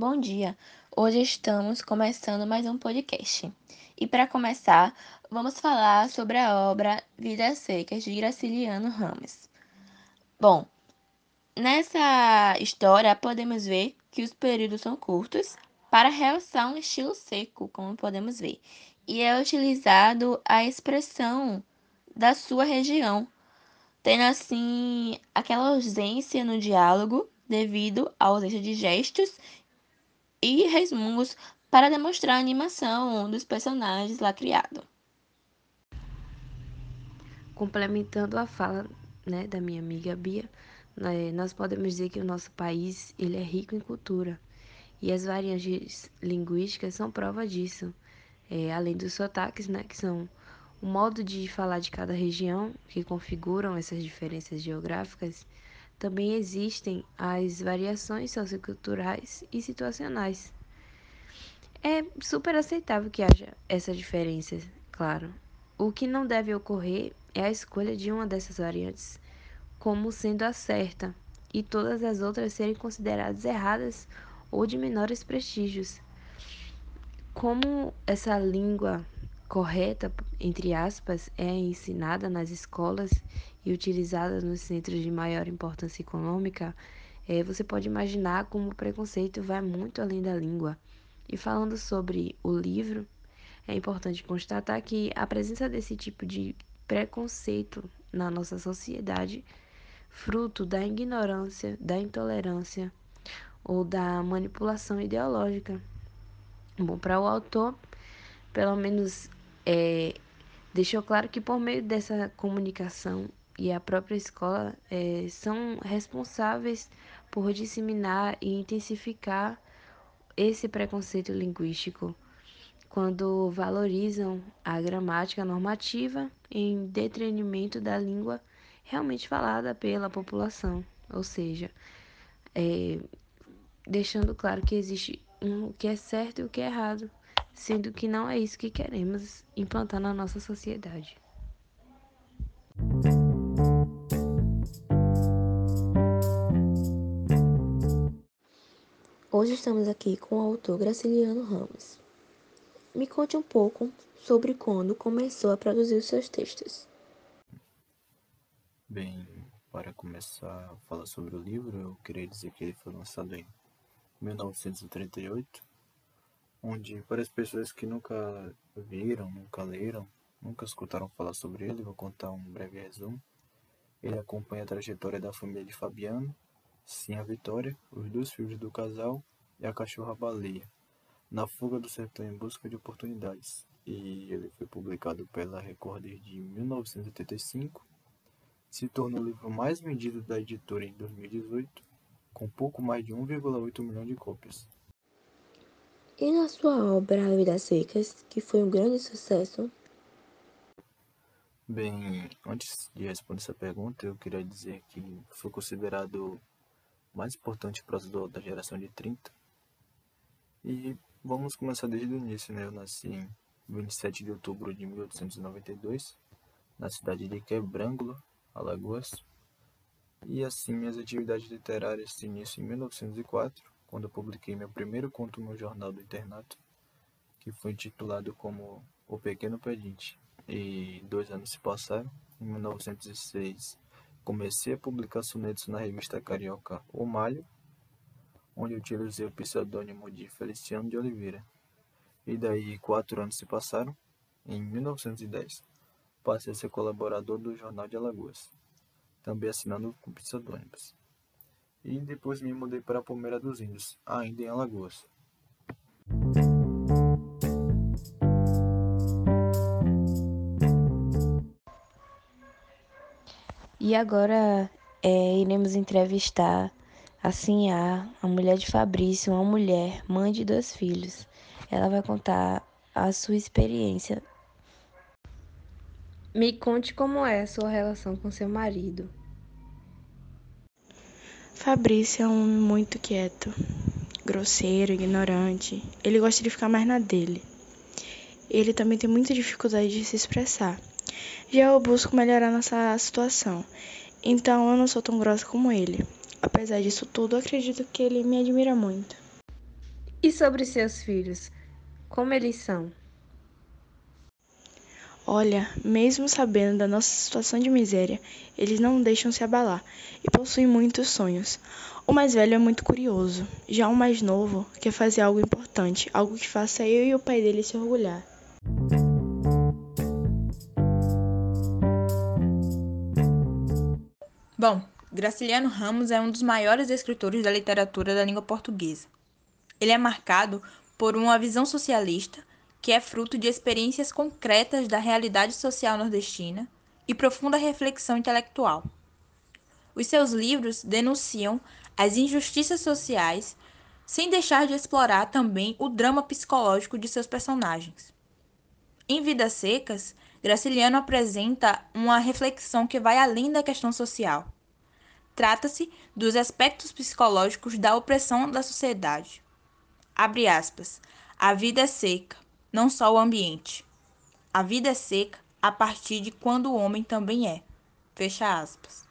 bom dia. Hoje estamos começando mais um podcast. E para começar, vamos falar sobre a obra Vidas Secas de Graciliano Ramos. Bom, nessa história podemos ver que os períodos são curtos para realçar um estilo seco, como podemos ver, e é utilizado a expressão da sua região, tendo assim aquela ausência no diálogo devido à ausência de gestos e resmungos para demonstrar a animação dos personagens lá criado. Complementando a fala né, da minha amiga Bia, né, nós podemos dizer que o nosso país ele é rico em cultura e as variantes linguísticas são prova disso, é, além dos sotaques, né, que são o modo de falar de cada região que configuram essas diferenças geográficas também existem as variações socioculturais e situacionais. É super aceitável que haja essa diferença, claro. O que não deve ocorrer é a escolha de uma dessas variantes como sendo a certa e todas as outras serem consideradas erradas ou de menores prestígios. Como essa língua correta, entre aspas, é ensinada nas escolas e utilizada nos centros de maior importância econômica, é, você pode imaginar como o preconceito vai muito além da língua. E falando sobre o livro, é importante constatar que a presença desse tipo de preconceito na nossa sociedade, fruto da ignorância, da intolerância ou da manipulação ideológica. Bom, para o autor, pelo menos é, deixou claro que por meio dessa comunicação e a própria escola é, são responsáveis por disseminar e intensificar esse preconceito linguístico quando valorizam a gramática normativa em detrimento da língua realmente falada pela população, ou seja, é, deixando claro que existe o que é certo e o que é errado sendo que não é isso que queremos implantar na nossa sociedade. Hoje estamos aqui com o autor Graciliano Ramos. Me conte um pouco sobre quando começou a produzir os seus textos. Bem, para começar a falar sobre o livro, eu queria dizer que ele foi lançado em 1938 onde para as pessoas que nunca viram, nunca leram, nunca escutaram falar sobre ele, vou contar um breve resumo. Ele acompanha a trajetória da família de Fabiano, sim a Vitória, os dois filhos do casal e a cachorra baleia, na fuga do sertão em busca de oportunidades. E ele foi publicado pela Record de 1985. Se tornou o livro mais vendido da editora em 2018, com pouco mais de 1,8 milhão de cópias. E na sua obra A Vidas Secas, que foi um grande sucesso? Bem, antes de responder essa pergunta, eu queria dizer que foi considerado o mais importante próximo da geração de 30. E vamos começar desde o início, né? Eu nasci em 27 de outubro de 1892, na cidade de Quebrangulo, Alagoas. E assim, minhas atividades literárias se iniciam em 1904, quando publiquei meu primeiro conto no jornal do internato, que foi intitulado como O Pequeno Pedinte. E dois anos se passaram. Em 1906, comecei a publicar sonetos na revista carioca O Malho, onde utilizei o pseudônimo de Feliciano de Oliveira. E daí quatro anos se passaram. Em 1910, passei a ser colaborador do Jornal de Alagoas, também assinando com pseudônimos e depois me mudei para Palmeira dos Índios, ainda em Alagoas. E agora é, iremos entrevistar a Sinhá, a mulher de Fabrício, uma mulher, mãe de dois filhos. Ela vai contar a sua experiência. Me conte como é a sua relação com seu marido. Fabrício é um homem muito quieto, grosseiro, ignorante. Ele gosta de ficar mais na dele. Ele também tem muita dificuldade de se expressar. Já eu busco melhorar nossa situação, então eu não sou tão grossa como ele. Apesar disso tudo, acredito que ele me admira muito. E sobre seus filhos, como eles são? Olha, mesmo sabendo da nossa situação de miséria, eles não deixam se abalar e possuem muitos sonhos. O mais velho é muito curioso, já o mais novo quer fazer algo importante, algo que faça eu e o pai dele se orgulhar. Bom, Graciliano Ramos é um dos maiores escritores da literatura da língua portuguesa. Ele é marcado por uma visão socialista que é fruto de experiências concretas da realidade social nordestina e profunda reflexão intelectual. Os seus livros denunciam as injustiças sociais, sem deixar de explorar também o drama psicológico de seus personagens. Em Vidas Secas, Graciliano apresenta uma reflexão que vai além da questão social. Trata-se dos aspectos psicológicos da opressão da sociedade. Abre aspas. A vida é seca, não só o ambiente. A vida é seca a partir de quando o homem também é. Fecha aspas.